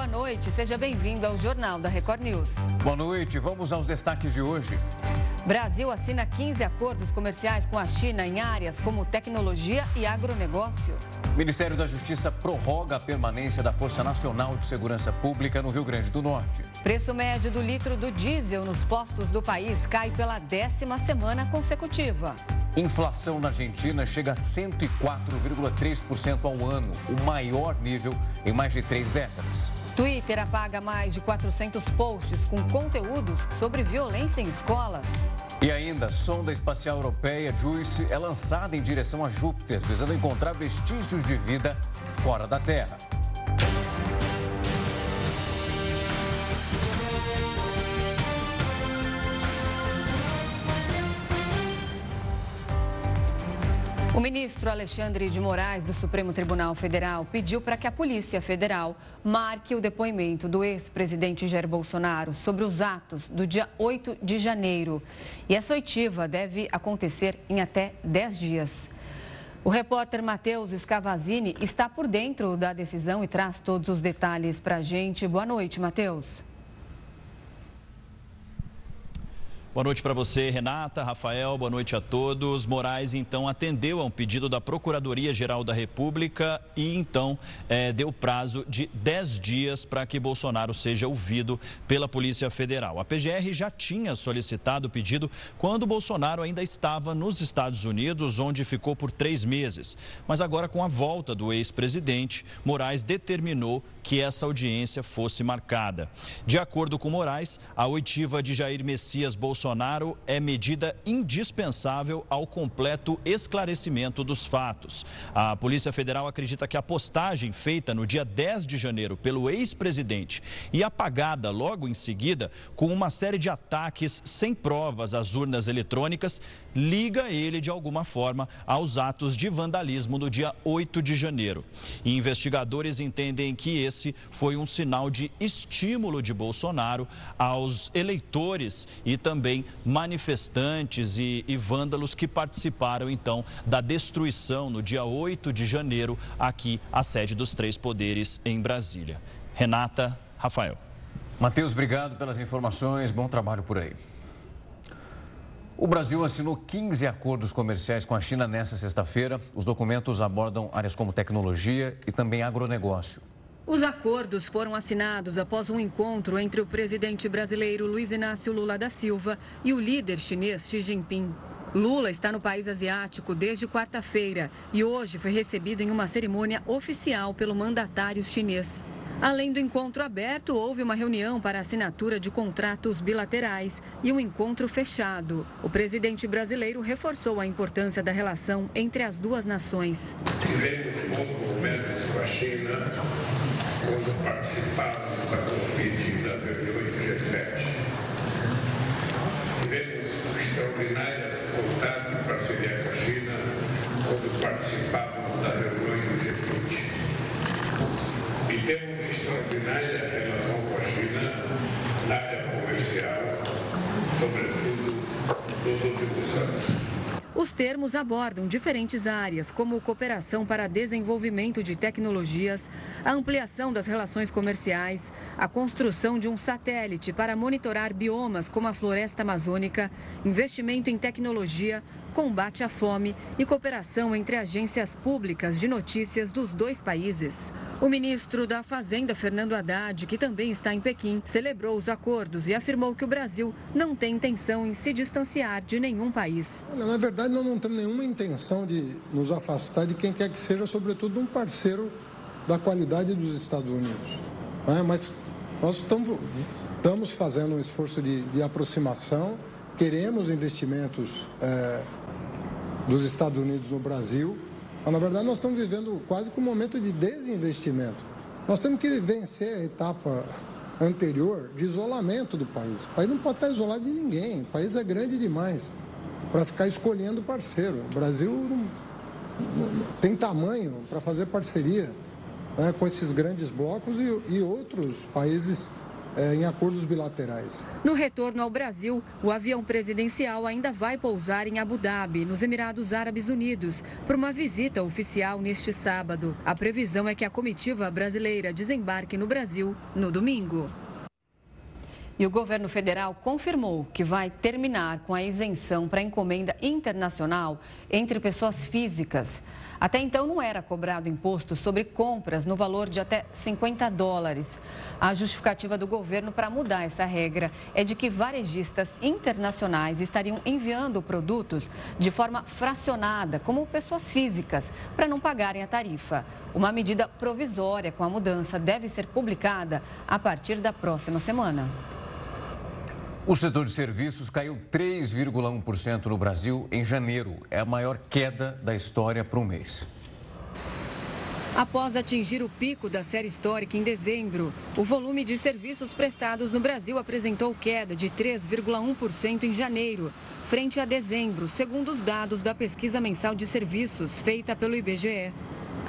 boa noite. Seja bem-vindo ao Jornal da Record News. Boa noite. Vamos aos destaques de hoje. Brasil assina 15 acordos comerciais com a China em áreas como tecnologia e agronegócio. Ministério da Justiça prorroga a permanência da Força Nacional de Segurança Pública no Rio Grande do Norte. Preço médio do litro do diesel nos postos do país cai pela décima semana consecutiva. Inflação na Argentina chega a 104,3% ao ano, o maior nível em mais de três décadas. Twitter apaga mais de 400 posts com conteúdos sobre violência em escolas. E ainda, sonda espacial europeia JUICE é lançada em direção a Júpiter, visando encontrar vestígios de vida fora da Terra. O ministro Alexandre de Moraes, do Supremo Tribunal Federal, pediu para que a Polícia Federal marque o depoimento do ex-presidente Jair Bolsonaro sobre os atos do dia 8 de janeiro. E essa oitiva deve acontecer em até 10 dias. O repórter Matheus Scavazini está por dentro da decisão e traz todos os detalhes para a gente. Boa noite, Matheus. Boa noite para você, Renata, Rafael, boa noite a todos. Moraes, então, atendeu a um pedido da Procuradoria-Geral da República e, então, é, deu prazo de 10 dias para que Bolsonaro seja ouvido pela Polícia Federal. A PGR já tinha solicitado o pedido quando Bolsonaro ainda estava nos Estados Unidos, onde ficou por três meses. Mas agora, com a volta do ex-presidente, Moraes determinou que essa audiência fosse marcada. De acordo com Moraes, a oitiva de Jair Messias Bolsonaro é medida indispensável ao completo esclarecimento dos fatos. A Polícia Federal acredita que a postagem feita no dia 10 de janeiro pelo ex-presidente e apagada logo em seguida com uma série de ataques sem provas às urnas eletrônicas liga ele de alguma forma aos atos de vandalismo no dia 8 de janeiro. Investigadores entendem que esse foi um sinal de estímulo de Bolsonaro aos eleitores e também manifestantes e, e vândalos que participaram então da destruição no dia 8 de janeiro aqui à sede dos três poderes em Brasília. Renata, Rafael. Matheus, obrigado pelas informações. Bom trabalho por aí. O Brasil assinou 15 acordos comerciais com a China nesta sexta-feira. Os documentos abordam áreas como tecnologia e também agronegócio. Os acordos foram assinados após um encontro entre o presidente brasileiro Luiz Inácio Lula da Silva e o líder chinês Xi Jinping. Lula está no país asiático desde quarta-feira e hoje foi recebido em uma cerimônia oficial pelo mandatário chinês. Além do encontro aberto, houve uma reunião para assinatura de contratos bilaterais e um encontro fechado. O presidente brasileiro reforçou a importância da relação entre as duas nações. Tivemos bons momentos com a China quando participávamos das reuniões do G7. Tivemos extraordinárias contatos de parceria com a China quando participávamos das reuniões do G20. E temos extraordinária relação com a China na área comercial, sobretudo nos últimos anos. Os termos abordam diferentes áreas, como cooperação para desenvolvimento de tecnologias, a ampliação das relações comerciais, a construção de um satélite para monitorar biomas como a floresta amazônica, investimento em tecnologia, combate à fome e cooperação entre agências públicas de notícias dos dois países. O ministro da Fazenda, Fernando Haddad, que também está em Pequim, celebrou os acordos e afirmou que o Brasil não tem intenção em se distanciar de nenhum país. Olha, na verdade, nós não temos nenhuma intenção de nos afastar de quem quer que seja, sobretudo um parceiro da qualidade dos Estados Unidos. É? Mas nós estamos, estamos fazendo um esforço de, de aproximação, queremos investimentos é, dos Estados Unidos no Brasil, mas na verdade nós estamos vivendo quase que um momento de desinvestimento. Nós temos que vencer a etapa anterior de isolamento do país. O país não pode estar isolado de ninguém, o país é grande demais para ficar escolhendo parceiro. O Brasil não, não, tem tamanho para fazer parceria né, com esses grandes blocos e, e outros países é, em acordos bilaterais. No retorno ao Brasil, o avião presidencial ainda vai pousar em Abu Dhabi, nos Emirados Árabes Unidos, por uma visita oficial neste sábado. A previsão é que a comitiva brasileira desembarque no Brasil no domingo. E o governo federal confirmou que vai terminar com a isenção para encomenda internacional entre pessoas físicas. Até então não era cobrado imposto sobre compras no valor de até 50 dólares. A justificativa do governo para mudar essa regra é de que varejistas internacionais estariam enviando produtos de forma fracionada, como pessoas físicas, para não pagarem a tarifa. Uma medida provisória com a mudança deve ser publicada a partir da próxima semana. O setor de serviços caiu 3,1% no Brasil em janeiro. É a maior queda da história para um mês. Após atingir o pico da série histórica em dezembro, o volume de serviços prestados no Brasil apresentou queda de 3,1% em janeiro, frente a dezembro, segundo os dados da pesquisa mensal de serviços feita pelo IBGE.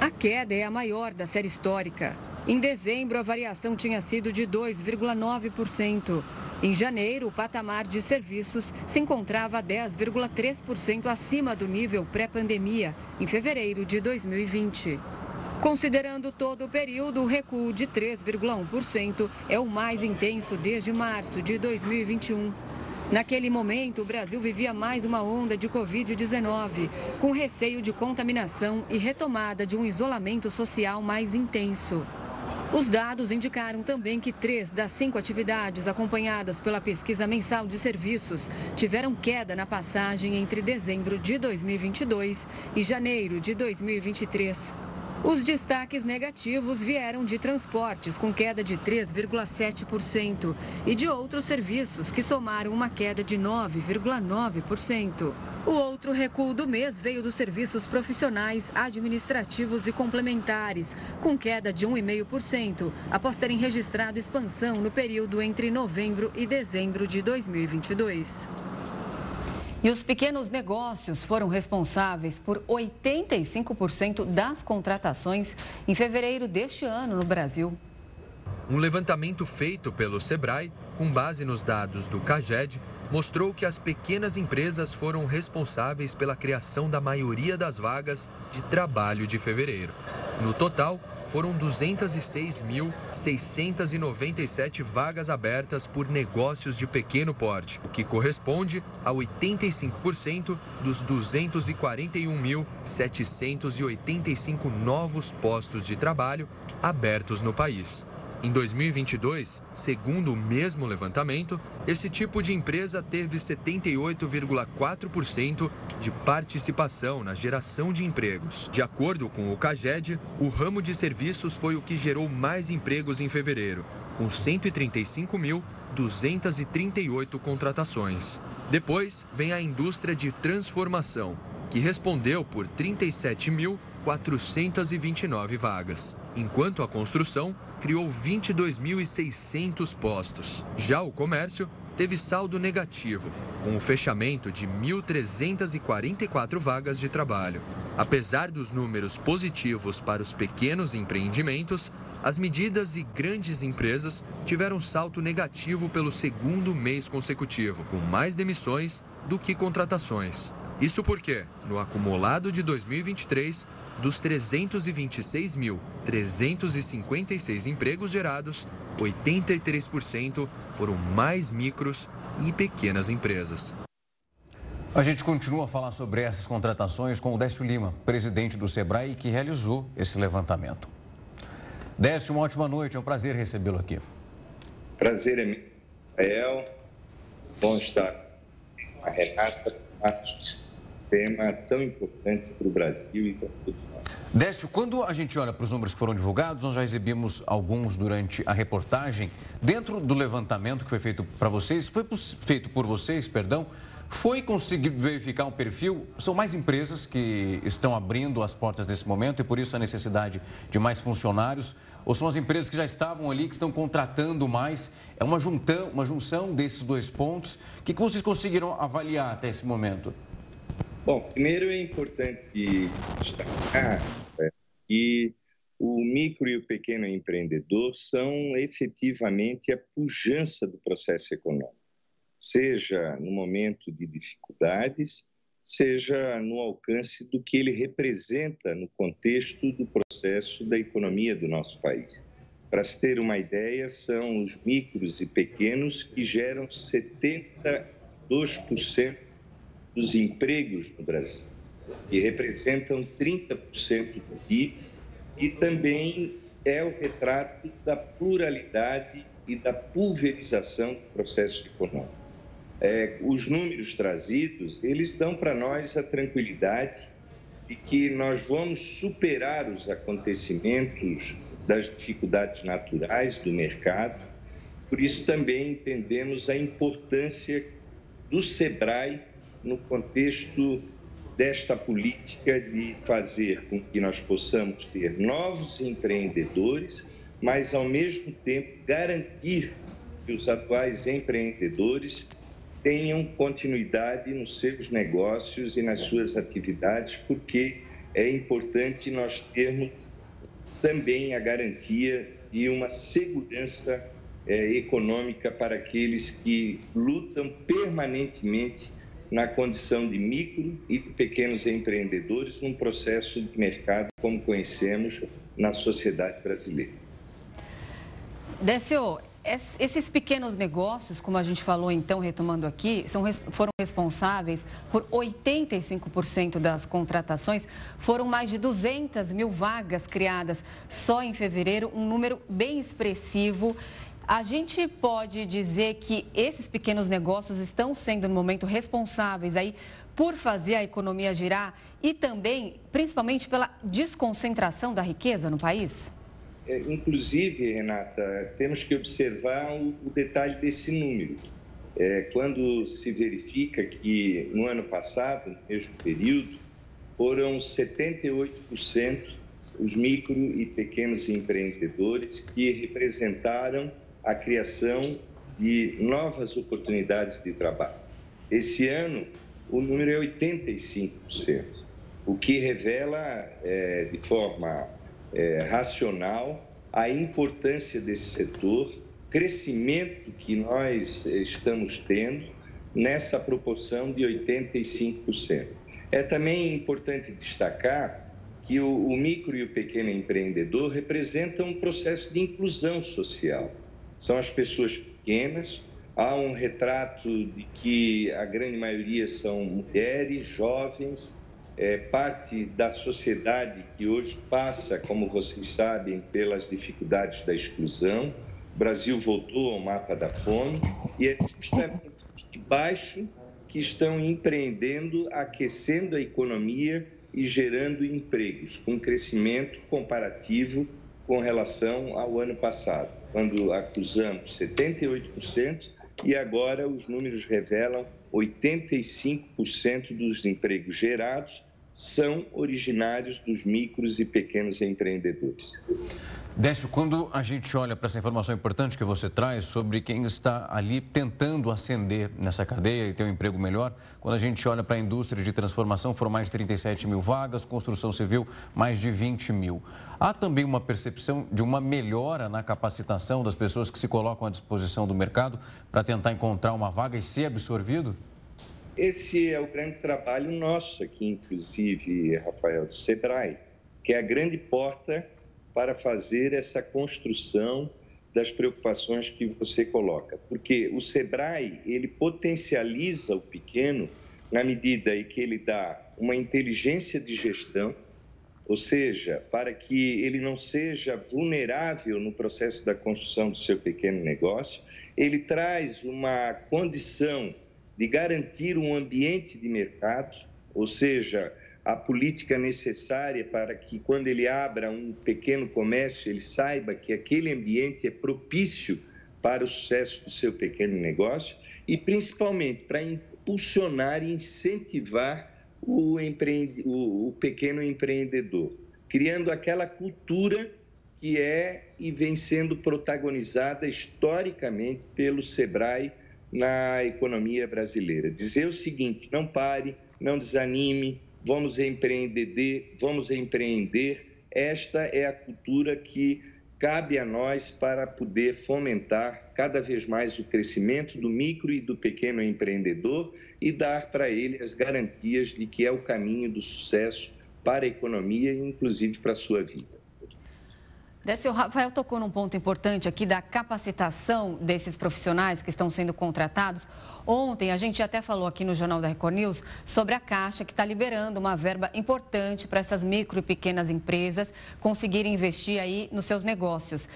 A queda é a maior da série histórica. Em dezembro, a variação tinha sido de 2,9%. Em janeiro, o patamar de serviços se encontrava 10,3% acima do nível pré-pandemia, em fevereiro de 2020. Considerando todo o período, o recuo de 3,1% é o mais intenso desde março de 2021. Naquele momento, o Brasil vivia mais uma onda de Covid-19, com receio de contaminação e retomada de um isolamento social mais intenso. Os dados indicaram também que três das cinco atividades acompanhadas pela pesquisa mensal de serviços tiveram queda na passagem entre dezembro de 2022 e janeiro de 2023. Os destaques negativos vieram de transportes, com queda de 3,7%, e de outros serviços, que somaram uma queda de 9,9%. O outro recuo do mês veio dos serviços profissionais, administrativos e complementares, com queda de 1,5%, após terem registrado expansão no período entre novembro e dezembro de 2022. E os pequenos negócios foram responsáveis por 85% das contratações em fevereiro deste ano no Brasil. Um levantamento feito pelo Sebrae, com base nos dados do CAGED, mostrou que as pequenas empresas foram responsáveis pela criação da maioria das vagas de trabalho de fevereiro. No total, foram 206.697 vagas abertas por negócios de pequeno porte, o que corresponde a 85% dos 241.785 novos postos de trabalho abertos no país. Em 2022, segundo o mesmo levantamento, esse tipo de empresa teve 78,4% de participação na geração de empregos. De acordo com o CAGED, o ramo de serviços foi o que gerou mais empregos em fevereiro, com 135.238 contratações. Depois vem a indústria de transformação, que respondeu por 37.429 vagas, enquanto a construção criou 22.600 postos. Já o comércio teve saldo negativo, com o fechamento de 1.344 vagas de trabalho. Apesar dos números positivos para os pequenos empreendimentos, as medidas e grandes empresas tiveram salto negativo pelo segundo mês consecutivo, com mais demissões do que contratações. Isso porque, no acumulado de 2023, dos 326.356 empregos gerados, 83% foram mais micros e pequenas empresas. A gente continua a falar sobre essas contratações com o Décio Lima, presidente do Sebrae, que realizou esse levantamento. Décio, uma ótima noite, é um prazer recebê-lo aqui. Prazer é meu, Rafael. Bom estar com a Renata tema tão importante para o Brasil e para todos nós. Décio, quando a gente olha para os números que foram divulgados, nós já exibimos alguns durante a reportagem. Dentro do levantamento que foi feito para vocês, foi feito por vocês, perdão, foi conseguido verificar um perfil? São mais empresas que estão abrindo as portas nesse momento e por isso a necessidade de mais funcionários? Ou são as empresas que já estavam ali, que estão contratando mais? É uma, juntão, uma junção desses dois pontos. O que vocês conseguiram avaliar até esse momento? Bom, primeiro é importante destacar é, que o micro e o pequeno empreendedor são efetivamente a pujança do processo econômico, seja no momento de dificuldades, seja no alcance do que ele representa no contexto do processo da economia do nosso país. Para se ter uma ideia, são os micros e pequenos que geram 72% dos empregos no Brasil e representam 30% do PIB e também é o retrato da pluralidade e da pulverização do processo econômico. É, os números trazidos, eles dão para nós a tranquilidade de que nós vamos superar os acontecimentos das dificuldades naturais do mercado. Por isso também entendemos a importância do SEBRAE no contexto desta política de fazer com que nós possamos ter novos empreendedores, mas ao mesmo tempo garantir que os atuais empreendedores tenham continuidade nos seus negócios e nas suas atividades, porque é importante nós termos também a garantia de uma segurança é, econômica para aqueles que lutam permanentemente na condição de micro e de pequenos empreendedores num processo de mercado como conhecemos na sociedade brasileira. Décio, esses pequenos negócios, como a gente falou então, retomando aqui, são, foram responsáveis por 85% das contratações. Foram mais de 200 mil vagas criadas só em fevereiro, um número bem expressivo. A gente pode dizer que esses pequenos negócios estão sendo, no momento, responsáveis aí por fazer a economia girar e também, principalmente, pela desconcentração da riqueza no país? É, inclusive, Renata, temos que observar o, detalhe desse número. É, quando se verifica que no ano passado, no mesmo período, foram 78% os micro e pequenos empreendedores que representaram a criação de novas oportunidades de trabalho. Esse ano, o número é 85%, o que revela é, de forma é, racional a importância desse setor, crescimento que nós estamos tendo nessa proporção de 85%. É também importante destacar que o, o micro e o pequeno empreendedor representam um processo de inclusão social são as pessoas pequenas. Há um retrato de que a grande maioria são mulheres, jovens, é, parte da sociedade que hoje passa, como vocês sabem, pelas dificuldades da exclusão. O Brasil voltou ao mapa da fome e é justamente os de baixo que estão empreendendo, aquecendo a economia e gerando empregos, com crescimento comparativo com relação ao ano passado quando acusamos 78%, e agora os números revelam 85% dos empregos gerados são originários dos micros e pequenos empreendedores. Décio, quando a gente olha para essa informação importante que você traz sobre quem está ali tentando ascender nessa cadeia e ter um emprego melhor, quando a gente olha para a indústria de transformação, foram mais de 37 mil vagas, construção civil, mais de 20 mil. Há também uma percepção de uma melhora na capacitação das pessoas que se colocam à disposição do mercado para tentar encontrar uma vaga e ser absorvido? Esse é o grande trabalho nosso aqui, inclusive, Rafael, do SEBRAE, que é a grande porta para fazer essa construção das preocupações que você coloca. Porque o SEBRAE, ele potencializa o pequeno na medida em que ele dá uma inteligência de gestão, ou seja, para que ele não seja vulnerável no processo da construção do seu pequeno negócio, ele traz uma condição de garantir um ambiente de mercado, ou seja, a política necessária para que, quando ele abra um pequeno comércio, ele saiba que aquele ambiente é propício para o sucesso do seu pequeno negócio e, principalmente, para impulsionar e incentivar o, empreende... o pequeno empreendedor, criando aquela cultura que é e vem sendo protagonizada historicamente pelo SEBRAE na economia brasileira. Dizer o seguinte: não pare, não desanime, vamos empreender, vamos empreender esta é a cultura que cabe a nós para poder fomentar cada vez mais o crescimento do micro e do pequeno empreendedor e dar para ele as garantias de que é o caminho do sucesso para a economia e inclusive para a sua vida. Décio, Rafael tocou num ponto importante aqui da capacitação desses profissionais que estão sendo contratados. Ontem a gente até falou aqui no Jornal da Record News sobre a Caixa que está liberando uma verba importante para essas micro e pequenas empresas conseguirem investir aí nos seus negócios.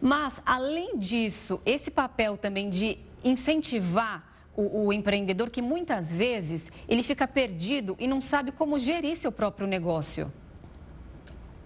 Mas, além disso, esse papel também de incentivar o, o, empreendedor que muitas vezes ele fica perdido e não sabe como gerir seu próprio negócio.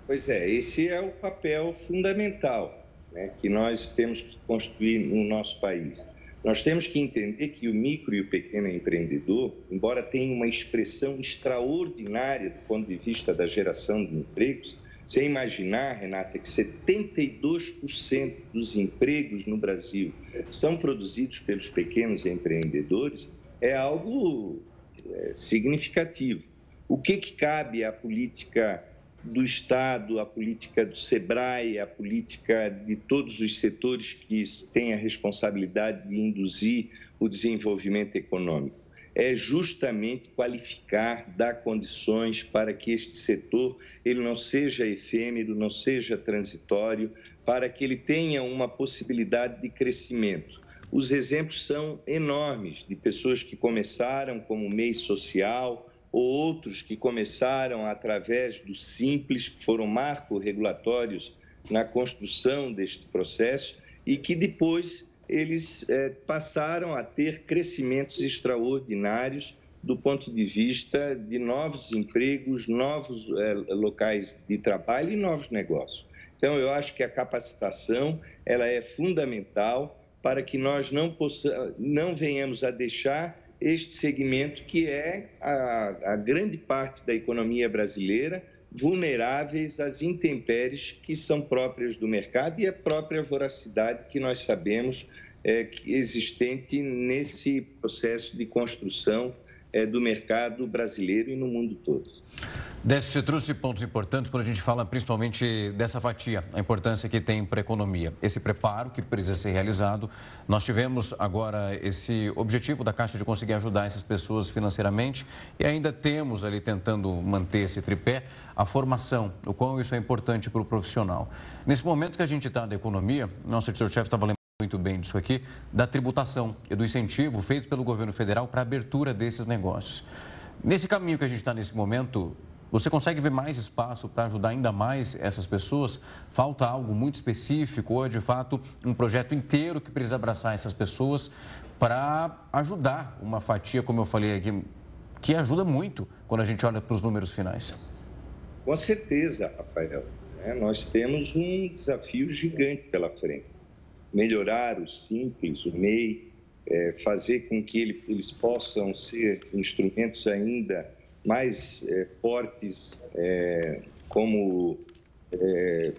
Pois é, esse é o papel fundamental né, que nós temos que construir no nosso país. Nós temos que entender que o micro e o pequeno empreendedor, embora tenha uma expressão extraordinária do ponto de vista da geração de empregos, você imaginar, Renata, que 72% dos empregos no Brasil são produzidos pelos pequenos empreendedores, é algo é, significativo. O que, que cabe à política do Estado, a política do SEBRAE, a política de todos os setores que têm a responsabilidade de induzir o desenvolvimento econômico. É justamente qualificar, dar condições para que este setor ele não seja efêmero, não seja transitório, para que ele tenha uma possibilidade de crescimento. Os exemplos são enormes de pessoas que começaram como MEI social, outros que começaram através do Simples, que foram marcos regulatórios na construção deste processo e que depois eles é, passaram a ter crescimentos extraordinários do ponto de vista de novos empregos, novos é, locais de trabalho e novos negócios. Então, eu acho que a capacitação ela é fundamental para que nós não, possa, não venhamos a deixar este segmento que é a, a grande parte da economia brasileira, vulneráveis às intempéries que são próprias do mercado e a própria voracidade que nós sabemos é, que existente nesse processo de construção do mercado brasileiro e no mundo todo. Décio, você trouxe pontos importantes quando a gente fala principalmente dessa fatia, a importância que tem para a economia. Esse preparo que precisa ser realizado. Nós tivemos agora esse objetivo da Caixa de conseguir ajudar essas pessoas financeiramente e ainda temos ali tentando manter esse tripé, a formação, o quão isso é importante para o profissional. Nesse momento que a gente está da economia, nosso editor-chefe estava lembrando muito bem disso aqui, da tributação e do incentivo feito pelo governo federal para a abertura desses negócios. Nesse caminho que a gente está nesse momento, você consegue ver mais espaço para ajudar ainda mais essas pessoas? Falta algo muito específico ou é de fato um projeto inteiro que precisa abraçar essas pessoas para ajudar uma fatia, como eu falei aqui, que ajuda muito quando a gente olha para os números finais? Com certeza, Rafael. É, nós temos um desafio gigante pela frente. Melhorar o simples, o MEI, é, fazer com que ele, eles possam ser instrumentos ainda mais é, fortes, é, como é,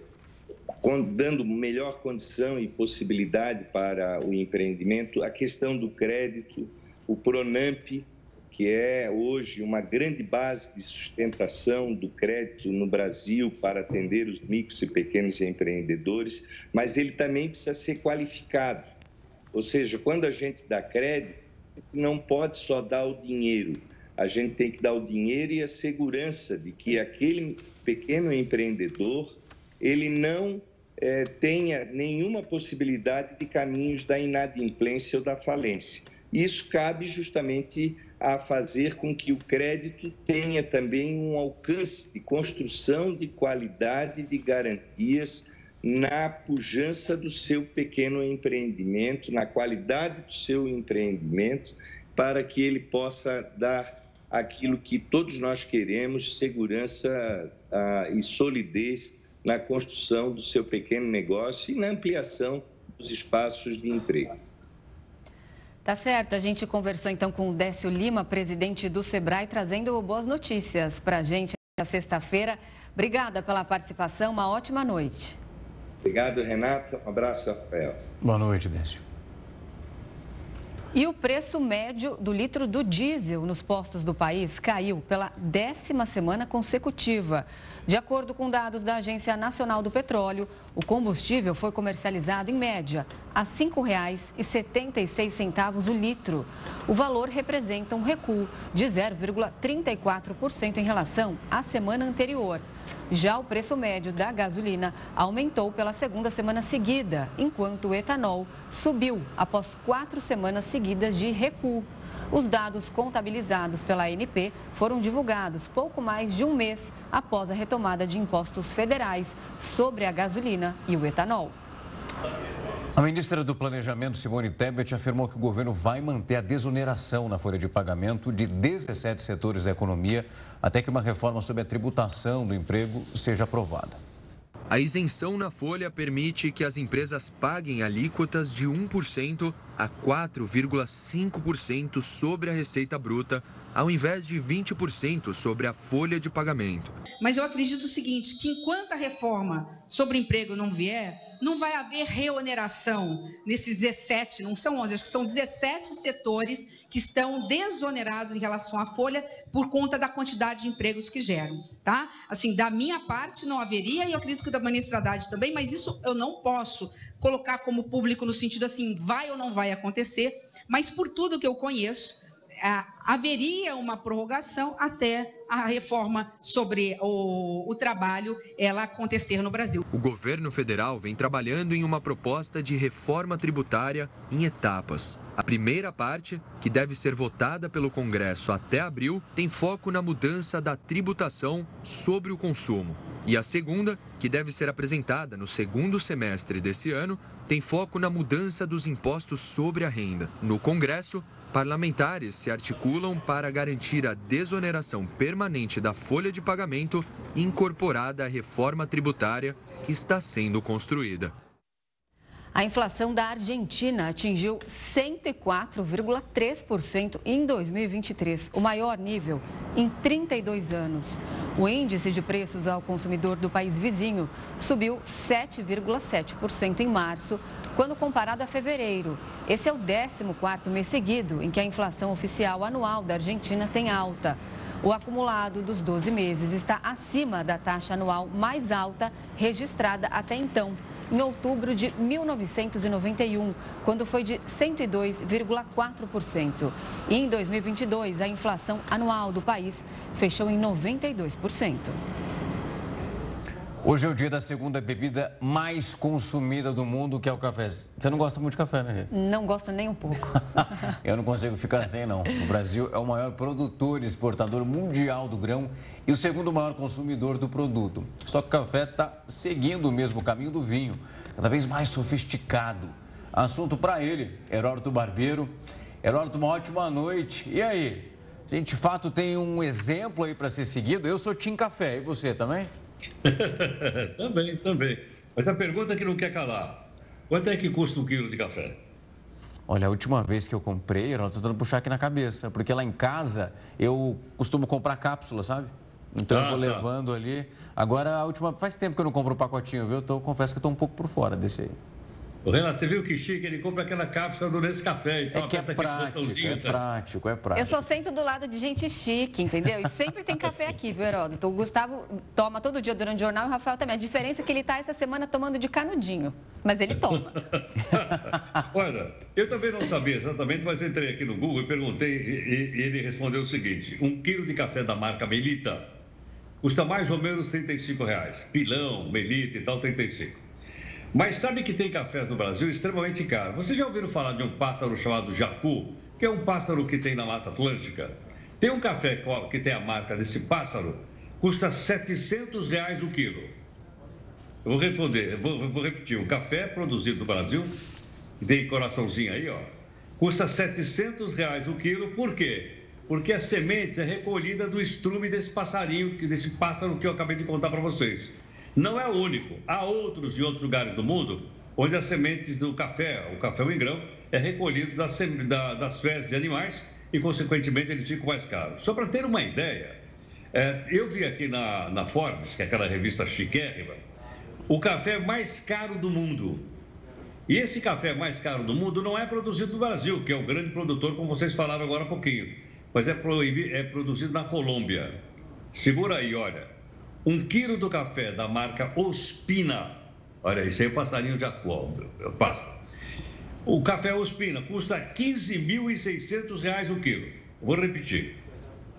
dando melhor condição e possibilidade para o empreendimento, a questão do crédito, o Pronamp, que é hoje uma grande base de sustentação do crédito no Brasil para atender os micros e pequenos empreendedores, mas ele também precisa ser qualificado. Ou seja, quando a gente dá crédito, não pode só dar o dinheiro, a gente tem que dar o dinheiro e a segurança de que aquele pequeno empreendedor ele não é, tenha nenhuma possibilidade de caminhos da inadimplência ou da falência. Isso cabe justamente a fazer com que o crédito tenha também um alcance de construção de qualidade de garantias na pujança do seu pequeno empreendimento, na qualidade do seu empreendimento, para que ele possa dar aquilo que todos nós queremos, segurança ah, e solidez na construção do seu pequeno negócio e na ampliação dos espaços de emprego. Tá certo, a gente conversou então com o Décio Lima, presidente do Sebrae, trazendo boas notícias para a gente na sexta-feira. Obrigada pela participação, uma ótima noite. Obrigado, Renata. Um abraço, Rafael. Boa noite, Décio. E o preço médio do litro do diesel nos postos do país caiu pela décima semana consecutiva. De acordo com dados da Agência Nacional do Petróleo, o combustível foi comercializado em média a R$ 5,76 o litro. O valor representa um recuo de 0,34% em relação à semana anterior. Já o preço médio da gasolina aumentou pela segunda semana seguida, enquanto o etanol subiu após quatro semanas seguidas de recuo. Os dados contabilizados pela ANP foram divulgados pouco mais de um mês após a retomada de impostos federais sobre a gasolina e o etanol. A ministra do Planejamento, Simone Tebet, afirmou que o governo vai manter a desoneração na folha de pagamento de 17 setores da economia até que uma reforma sobre a tributação do emprego seja aprovada. A isenção na folha permite que as empresas paguem alíquotas de 1% a 4,5% sobre a receita bruta ao invés de 20% sobre a folha de pagamento. Mas eu acredito o seguinte, que enquanto a reforma sobre emprego não vier, não vai haver reoneração nesses 17, não são 11, acho que são 17 setores que estão desonerados em relação à folha por conta da quantidade de empregos que geram, tá? Assim, da minha parte não haveria e eu acredito que da ministra Haddad também, mas isso eu não posso colocar como público no sentido assim, vai ou não vai acontecer, mas por tudo que eu conheço, haveria uma prorrogação até a reforma sobre o, o, trabalho ela acontecer no Brasil. O governo federal vem trabalhando em uma proposta de reforma tributária em etapas. A primeira parte, que deve ser votada pelo Congresso até abril, tem foco na mudança da tributação sobre o consumo. E a segunda, que deve ser apresentada no segundo semestre desse ano, tem foco na mudança dos impostos sobre a renda. No Congresso, Parlamentares se articulam para garantir a desoneração permanente da folha de pagamento incorporada à reforma tributária que está sendo construída. A inflação da Argentina atingiu 104,3% em 2023, o maior nível em 32 anos. O índice de preços ao consumidor do país vizinho subiu 7,7% em março, quando comparado a fevereiro. Esse é o 14º mês seguido em que a inflação oficial anual da Argentina tem alta. O acumulado dos 12 meses está acima da taxa anual mais alta registrada até então, em outubro de 1991, quando foi de 102,4%. E em 2022, a inflação anual do país fechou em 92%. Hoje é o dia da segunda bebida mais consumida do mundo, que é o café. Você não gosta muito de café, né? Não gosto nem um pouco. Eu não consigo ficar sem, não. O Brasil é o maior produtor e exportador mundial do grão e o segundo maior consumidor do produto. Só que o café está seguindo o mesmo caminho do vinho, cada vez mais sofisticado. Assunto para ele, Heródoto Barbeiro. Heródoto, uma ótima noite. E aí? Gente, de fato, tem um exemplo aí para ser seguido? Eu sou Tim Café, e você também? também, também. Mas a pergunta é que não quer calar: quanto é que custa um quilo de café? Olha, a última vez que eu comprei, eu estou tentando puxar aqui na cabeça, porque lá em casa eu costumo comprar cápsula, sabe? Então ah, eu vou tá. levando ali. Agora, a última. Faz tempo que eu não compro um pacotinho, viu? Eu tô, confesso que eu estou um pouco por fora desse aí. O Renato, você viu que chique? Ele compra aquela cápsula do Nescafé. Então é que é prático, é tá? prático, é prático. Eu só sento do lado de gente chique, entendeu? E sempre tem café aqui, viu, Heródoto? O Gustavo toma todo dia durante o jornal e o Rafael também. A diferença é que ele está essa semana tomando de canudinho, mas ele toma. Olha, eu também não sabia exatamente, mas entrei aqui no Google e perguntei e, e ele respondeu o seguinte. Um quilo de café da marca Melita custa mais ou menos 35 reais. Pilão, Melita e tal, 35. Mas sabe que tem cafés no Brasil extremamente caro. Vocês já ouviram falar de um pássaro chamado jacu, que é um pássaro que tem na Mata Atlântica? Tem um café que tem a marca desse pássaro, custa 700 reais o quilo. Eu vou responder, vou, vou repetir. Um café produzido no Brasil, que tem coraçãozinho aí, ó, custa 700 reais o quilo. Por quê? Porque a semente é recolhida do estrume desse passarinho, desse pássaro que eu acabei de contar para vocês. Não é o único. Há outros em outros lugares do mundo onde as sementes do café, o café em grão, é recolhido das, da, das fezes de animais e, consequentemente, eles ficam mais caros. Só para ter uma ideia, é, eu vi aqui na, na Forbes, que é aquela revista chiquérrima, o café mais caro do mundo. E esse café mais caro do mundo não é produzido no Brasil, que é o grande produtor, como vocês falaram agora há pouquinho, mas é, proibido, é produzido na Colômbia. Segura aí, olha. Um quilo do café da marca Ospina, olha, isso aí é passarinho de aqua, passo. O café Ospina custa R$ 15.600 o quilo. Vou repetir.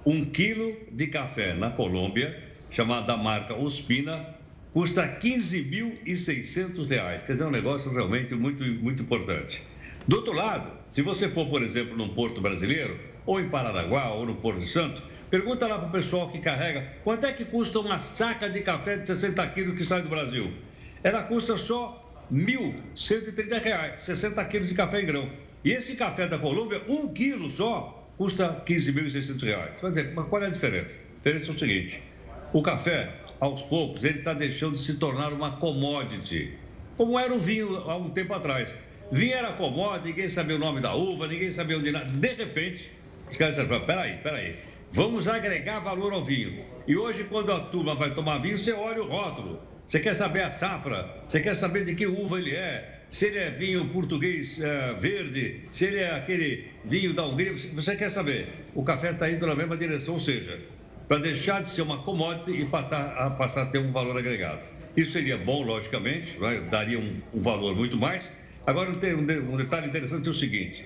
Um quilo de café na Colômbia, chamada marca Ospina, custa R$ 15.600. Quer dizer, é um negócio realmente muito, muito importante. Do outro lado, se você for, por exemplo, num porto brasileiro, ou em Paranaguá, ou no Porto de Santos, pergunta lá para o pessoal que carrega quanto é que custa uma saca de café de 60 quilos que sai do Brasil. Ela custa só R$ 1.130, 60 quilos de café em grão. E esse café da Colômbia, um quilo só, custa R$ 15.600. Vai dizer, mas qual é a diferença? A diferença é o seguinte: o café aos poucos, ele está deixando de se tornar uma commodity, como era o vinho há um tempo atrás. Vinho era commodity, ninguém sabia o nome da uva, ninguém sabia onde... De repente, os caras disseram, peraí, peraí, vamos agregar valor ao vinho. E hoje, quando a turma vai tomar vinho, você olha o rótulo. Você quer saber a safra, você quer saber de que uva ele é, se ele é vinho português é, verde, se ele é aquele vinho da Hungria, você quer saber. O café está indo na mesma direção, ou seja, para deixar de ser uma commodity e passar, passar a ter um valor agregado. Isso seria bom, logicamente, daria um, um, valor muito mais. Agora, um, um detalhe interessante é o seguinte: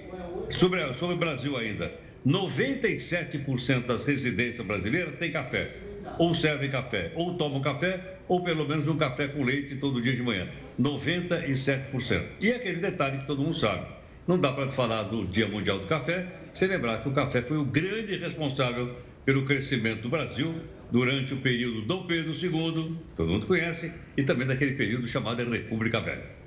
sobre, sobre o Brasil ainda, 97% das residências brasileiras têm café, ou servem café, ou tomam café, ou pelo menos um café com leite todo dia de manhã. 97%. E aquele detalhe que todo mundo sabe: não dá para falar do Dia Mundial do Café sem lembrar que o café foi o grande responsável pelo crescimento do Brasil durante o período Dom Pedro II, que todo mundo conhece, e também daquele período chamado República Velha.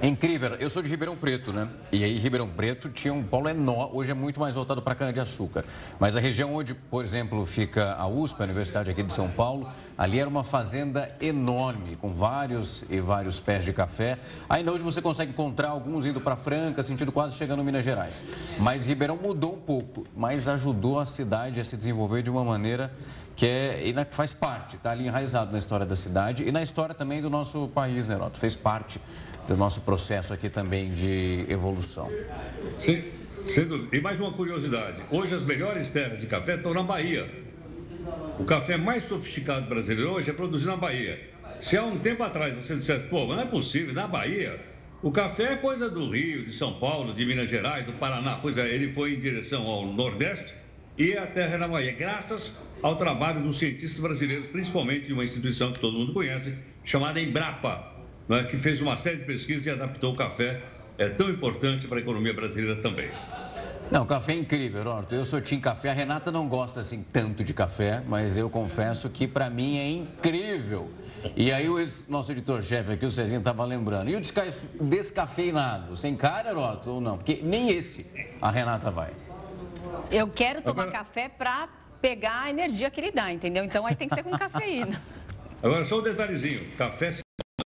É incrível. Eu sou de Ribeirão Preto, né? E aí, Ribeirão Preto tinha um polo enorme. Hoje é muito mais voltado para cana-de-açúcar. Mas a região onde, por exemplo, fica a USP, a Universidade aqui de São Paulo, ali era uma fazenda enorme, com vários e vários pés de café. Ainda hoje você consegue encontrar alguns indo para Franca, sentido quase chegando em Minas Gerais. Mas Ribeirão mudou um pouco, mas ajudou a cidade a se desenvolver de uma maneira que é, faz parte, está ali enraizado na história da cidade e na história também do nosso país, né, Roto? Fez parte do nosso processo aqui também de evolução. Sim, sem E mais uma curiosidade: hoje as melhores terras de café estão na Bahia. O café mais sofisticado brasileiro hoje é produzido na Bahia. Se há um tempo atrás você dissesse, pô, mas não é possível, na Bahia, o café é coisa do Rio, de São Paulo, de Minas Gerais, do Paraná, pois é, ele foi em direção ao Nordeste e a terra é na Bahia, graças ao trabalho dos cientistas brasileiros, principalmente de uma instituição que todo mundo conhece, chamada Embrapa, né, que fez uma série de pesquisas e adaptou o café, é tão importante para a economia brasileira também. Não, café é incrível, Roberto. Eu sou Tim Café. A Renata não gosta assim tanto de café, mas eu confesso que para mim é incrível. E aí o nosso editor-chefe aqui, o Cezinho, estava lembrando. E o descafeinado, sem cara, Roberto, ou não? Porque nem esse a Renata vai. Eu quero tomar Agora... café para pegar a energia que ele dá, entendeu? Então aí tem que ser com cafeína. Agora só um detalhezinho. Café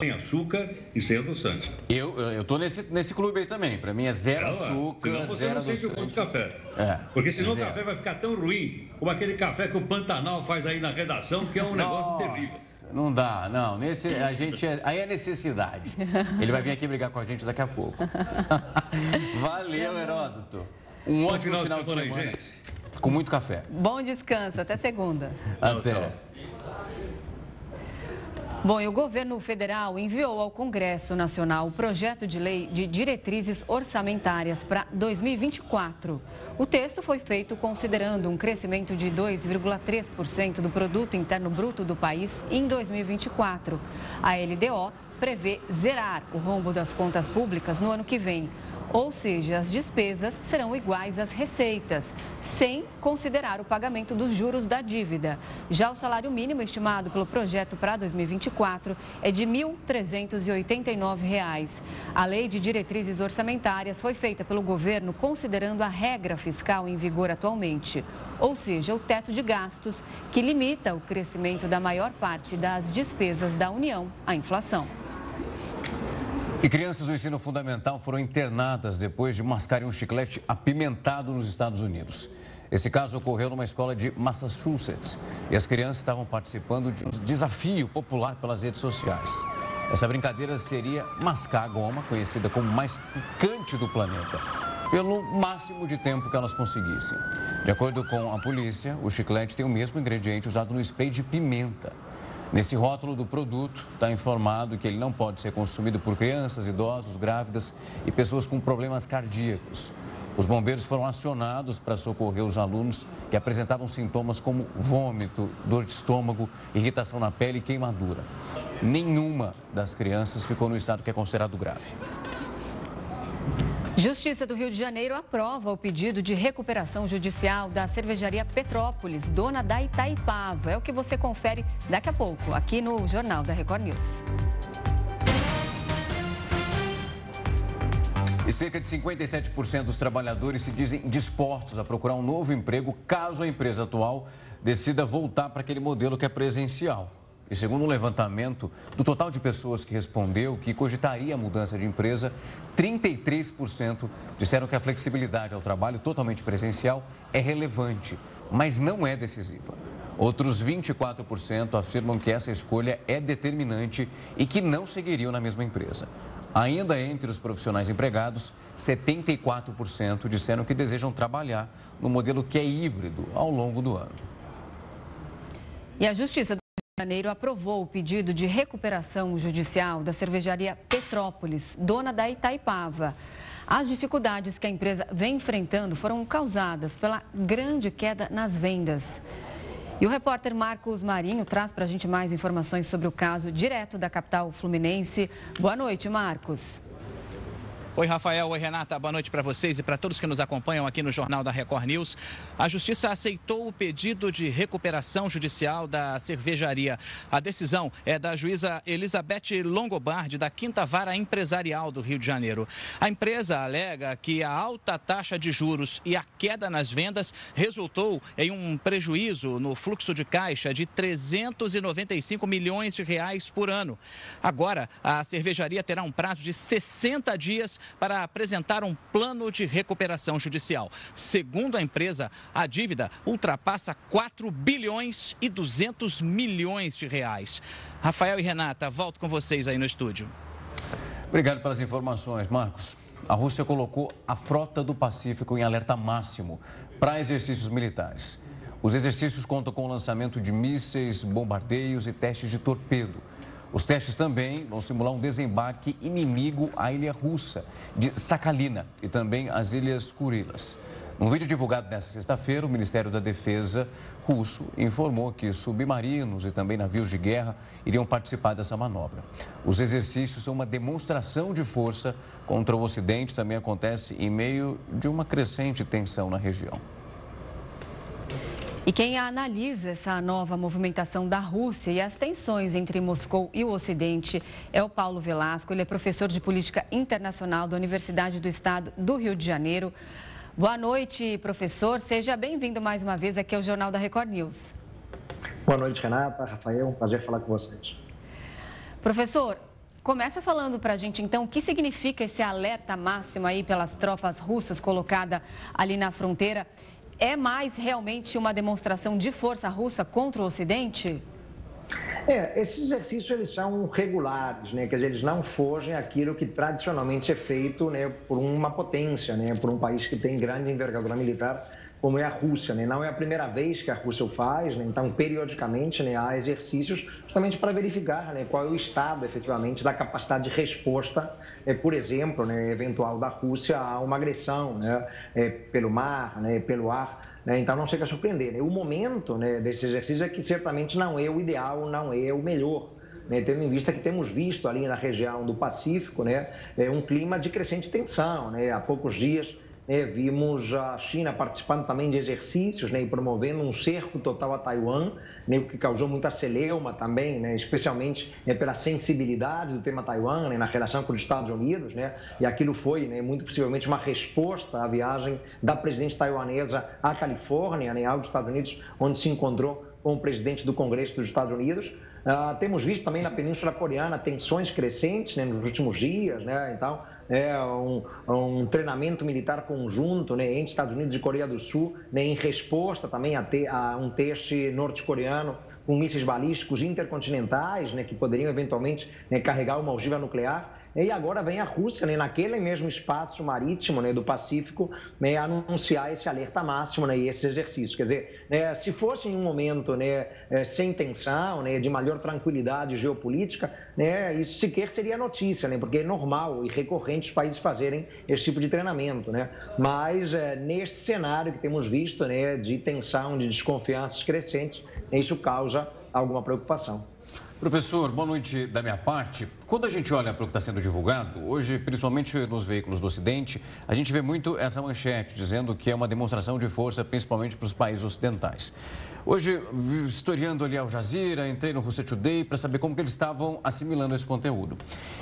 sem açúcar e sem adoçante. Eu, eu tô nesse, nesse clube aí também. Para mim é zero açúcar, senão você zero não sente o gosto de café. É, Porque senão zero. o café vai ficar tão ruim como aquele café que o Pantanal faz aí na redação, que é um negócio terrível. Não dá, não. Nesse, a gente é, aí é necessidade. Ele vai vir aqui brigar com a gente daqui a pouco. Valeu, Heródoto. Um ótimo final, final de semana, de semana. Aí, gente. Com muito café. Bom descanso. Até segunda. Até. Tchau. Bom, e o governo federal enviou ao Congresso Nacional o projeto de lei de diretrizes orçamentárias para 2024. O texto foi feito considerando um crescimento de 2,3% do produto interno bruto do país em 2024. A LDO prevê zerar o rombo das contas públicas no ano que vem. Ou seja, as despesas serão iguais às receitas, sem considerar o pagamento dos juros da dívida. Já o salário mínimo estimado pelo projeto para 2024 é de R$ 1.389. A lei de diretrizes orçamentárias foi feita pelo governo considerando a regra fiscal em vigor atualmente, ou seja, o teto de gastos, que limita o crescimento da maior parte das despesas da União à inflação. E crianças do ensino fundamental foram internadas depois de mascarem um chiclete apimentado nos Estados Unidos. Esse caso ocorreu numa escola de Massachusetts e as crianças estavam participando de um desafio popular pelas redes sociais. Essa brincadeira seria mascar a goma, conhecida como mais picante do planeta, pelo máximo de tempo que elas conseguissem. De acordo com a polícia, o chiclete tem o mesmo ingrediente usado no spray de pimenta. Nesse rótulo do produto está informado que ele não pode ser consumido por crianças, idosos, grávidas e pessoas com problemas cardíacos. Os bombeiros foram acionados para socorrer os alunos que apresentavam sintomas como vômito, dor de estômago, irritação na pele e queimadura. Nenhuma das crianças ficou no estado que é considerado grave. Justiça do Rio de Janeiro aprova o pedido de recuperação judicial da cervejaria Petrópolis, dona da Itaipava. É o que você confere daqui a pouco, aqui no Jornal da Record News. E cerca de 57% dos trabalhadores se dizem dispostos a procurar um novo emprego caso a empresa atual decida voltar para aquele modelo que é presencial. E segundo um levantamento, do total de pessoas que respondeu que cogitaria a mudança de empresa, 33% disseram que a flexibilidade ao trabalho totalmente presencial é relevante, mas não é decisiva. Outros 24% afirmam que essa escolha é determinante e que não seguiriam na mesma empresa. Ainda entre os profissionais empregados, 74% disseram que desejam trabalhar no modelo que é híbrido ao longo do ano. E a Justiça Janeiro aprovou o pedido de recuperação judicial da cervejaria Petrópolis, dona da Itaipava. As dificuldades que a empresa vem enfrentando foram causadas pela grande queda nas vendas. E o repórter Marcos Marinho traz para a gente mais informações sobre o caso direto da capital fluminense. Boa noite, Marcos. Oi, Rafael. Oi, Renata. Boa noite para vocês e para todos que nos acompanham aqui no Jornal da Record News. A Justiça aceitou o pedido de recuperação judicial da cervejaria. A decisão é da juíza Elizabeth Longobardi, da Quinta Vara Empresarial do Rio de Janeiro. A empresa alega que a alta taxa de juros e a queda nas vendas resultou em um prejuízo no fluxo de caixa de 395 milhões de reais por ano. Agora, a cervejaria terá um prazo de 60 dias para apresentar um plano de recuperação judicial. Segundo a empresa, a dívida ultrapassa 4 bilhões e 200 milhões de reais. Rafael e Renata, volto com vocês aí no estúdio. Obrigado pelas informações, Marcos. A Rússia colocou a frota do Pacífico em alerta máximo para exercícios militares. Os exercícios contam com o lançamento de mísseis, bombardeios e testes de torpedo. Os testes também vão simular um desembarque inimigo à ilha russa de Sakhalina e também às ilhas Kurilas. Num vídeo divulgado nesta sexta-feira, o Ministério da Defesa russo informou que submarinos e também navios de guerra iriam participar dessa manobra. Os exercícios são uma demonstração de força contra o Ocidente, também acontece em meio de uma crescente tensão na região. E quem analisa essa nova movimentação da Rússia e as tensões entre Moscou e o Ocidente é o Paulo Velasco. Ele é professor de política internacional da Universidade do Estado do Rio de Janeiro. Boa noite, professor. Seja bem-vindo mais uma vez aqui ao Jornal da Record News. Boa noite, Renata, Rafael. Um prazer falar com vocês. Professor, começa falando para a gente então o que significa esse alerta máximo aí pelas tropas russas colocada ali na fronteira é mais realmente uma demonstração de força russa contra o Ocidente? É, esses exercícios eles são regulares, né? Quer dizer, eles não fogem aquilo que tradicionalmente é feito, né, por uma potência, né, por um país que tem grande envergadura militar como é a Rússia. Né? Não é a primeira vez que a Rússia o faz, né? então, periodicamente, né, há exercícios justamente para verificar né, qual é o estado, efetivamente, da capacidade de resposta, é, por exemplo, né, eventual da Rússia a uma agressão né, é, pelo mar, né, pelo ar. Né? Então, não chega a surpreender. Né? O momento né, desse exercício é que certamente não é o ideal, não é o melhor. Né, tendo em vista que temos visto ali na região do Pacífico né, é, um clima de crescente tensão. Há poucos dias é, vimos a China participando também de exercícios né, e promovendo um cerco total a Taiwan, né, o que causou muita celeuma também, né, especialmente né, pela sensibilidade do tema Taiwan né, na relação com os Estados Unidos. Né, e aquilo foi né, muito possivelmente uma resposta à viagem da presidente taiwanesa à Califórnia, né, aos Estados Unidos, onde se encontrou com o presidente do Congresso dos Estados Unidos. Uh, temos visto também na Península Coreana tensões crescentes né, nos últimos dias, né, então é, um, um, treinamento militar conjunto né, entre Estados Unidos e Coreia do Sul, né, em resposta também a, te, a um teste norte-coreano com mísseis balísticos intercontinentais, né, que poderiam eventualmente né, carregar uma ogiva nuclear. E agora vem a Rússia, né, naquele mesmo espaço marítimo né, do Pacífico, né, anunciar esse alerta máximo né, e esse exercício. Quer dizer, né, se fosse em um momento né, é, sem tensão, né, de maior tranquilidade geopolítica, né, isso sequer seria notícia, né, porque é normal e recorrente os países fazerem esse tipo de treinamento. Né? Mas é, neste cenário que temos visto né, de tensão, de desconfianças crescentes, isso causa alguma preocupação. Professor, boa noite da minha parte. Quando a gente olha para o que está sendo divulgado, hoje, principalmente nos veículos do Ocidente, a gente vê muito essa manchete dizendo que é uma demonstração de força, principalmente para os países ocidentais. Hoje, historiando ali Al Jazeera, entrei no Russia Today para saber como que eles estavam assimilando esse conteúdo.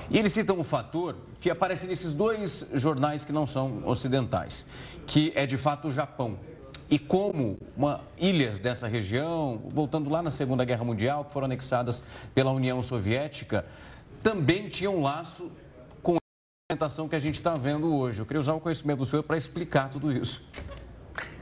E eles citam um fator que aparece nesses dois jornais que não são ocidentais, que é de fato o Japão e como uma, ilhas dessa região, voltando lá na Segunda Guerra Mundial, que foram anexadas pela União Soviética, também tinham laço com a implementação que a gente está vendo hoje. Eu queria usar o conhecimento do senhor para explicar tudo isso.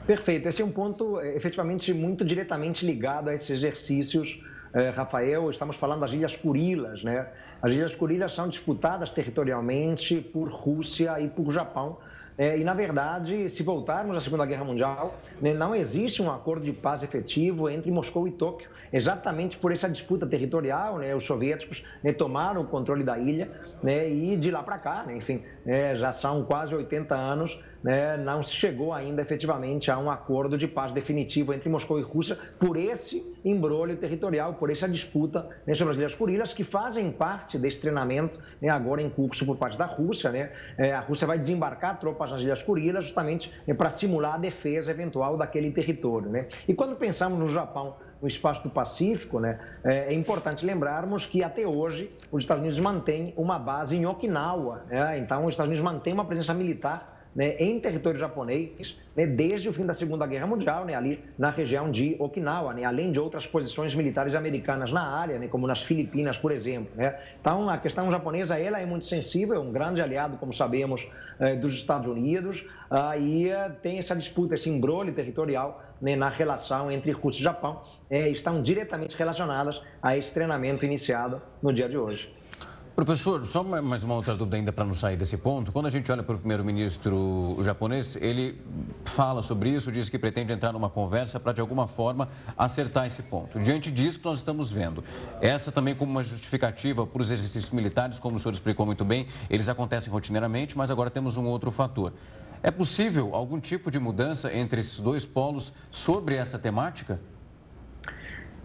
Perfeito. Esse é um ponto é, efetivamente muito diretamente ligado a esses exercícios. É, Rafael, estamos falando das Ilhas Kurilas, né? As Ilhas Kurilas são disputadas territorialmente por Rússia e por Japão é, e, na verdade, se voltarmos à Segunda Guerra Mundial, né, não existe um acordo de paz efetivo entre Moscou e Tóquio, exatamente por essa disputa territorial. Né, os soviéticos né, tomaram o controle da ilha né, e de lá para cá, né, enfim, é, já são quase 80 anos né, não se chegou ainda efetivamente a um acordo de paz definitivo entre Moscou e Rússia por esse embrólio territorial, por essa disputa né, sobre as Ilhas Kurilas, que fazem parte desse treinamento né, agora em curso por parte da Rússia. Né? É, a Rússia vai desembarcar tropas nas Ilhas Kurilas justamente né, para simular a defesa eventual daquele território. Né? E quando pensamos no Japão no espaço do Pacífico, né, é, é importante lembrarmos que até hoje os Estados Unidos mantêm uma base em Okinawa. Né? Então, os Estados Unidos mantêm uma presença militar né, em território japonês né, desde o fim da Segunda Guerra Mundial, né, ali na região de Okinawa, né, além de outras posições militares americanas na área, né, como nas Filipinas, por exemplo. Né. Então, a questão japonesa ela é muito sensível, é um grande aliado, como sabemos, eh, dos Estados Unidos, ah, e eh, tem essa disputa, esse embrolho territorial na relação entre Rússia e Japão, eh, estão diretamente relacionadas a esse treinamento iniciado no dia de hoje. Professor, só mais uma outra dúvida ainda para não sair desse ponto. Quando a gente olha para o primeiro-ministro japonês, ele fala sobre isso, diz que pretende entrar numa conversa para, de alguma forma, acertar esse ponto. Diante disso que nós estamos vendo, essa também como uma justificativa para os exercícios militares, como o senhor explicou muito bem, eles acontecem rotineiramente, mas agora temos um outro fator. É possível algum tipo de mudança entre esses dois polos sobre essa temática?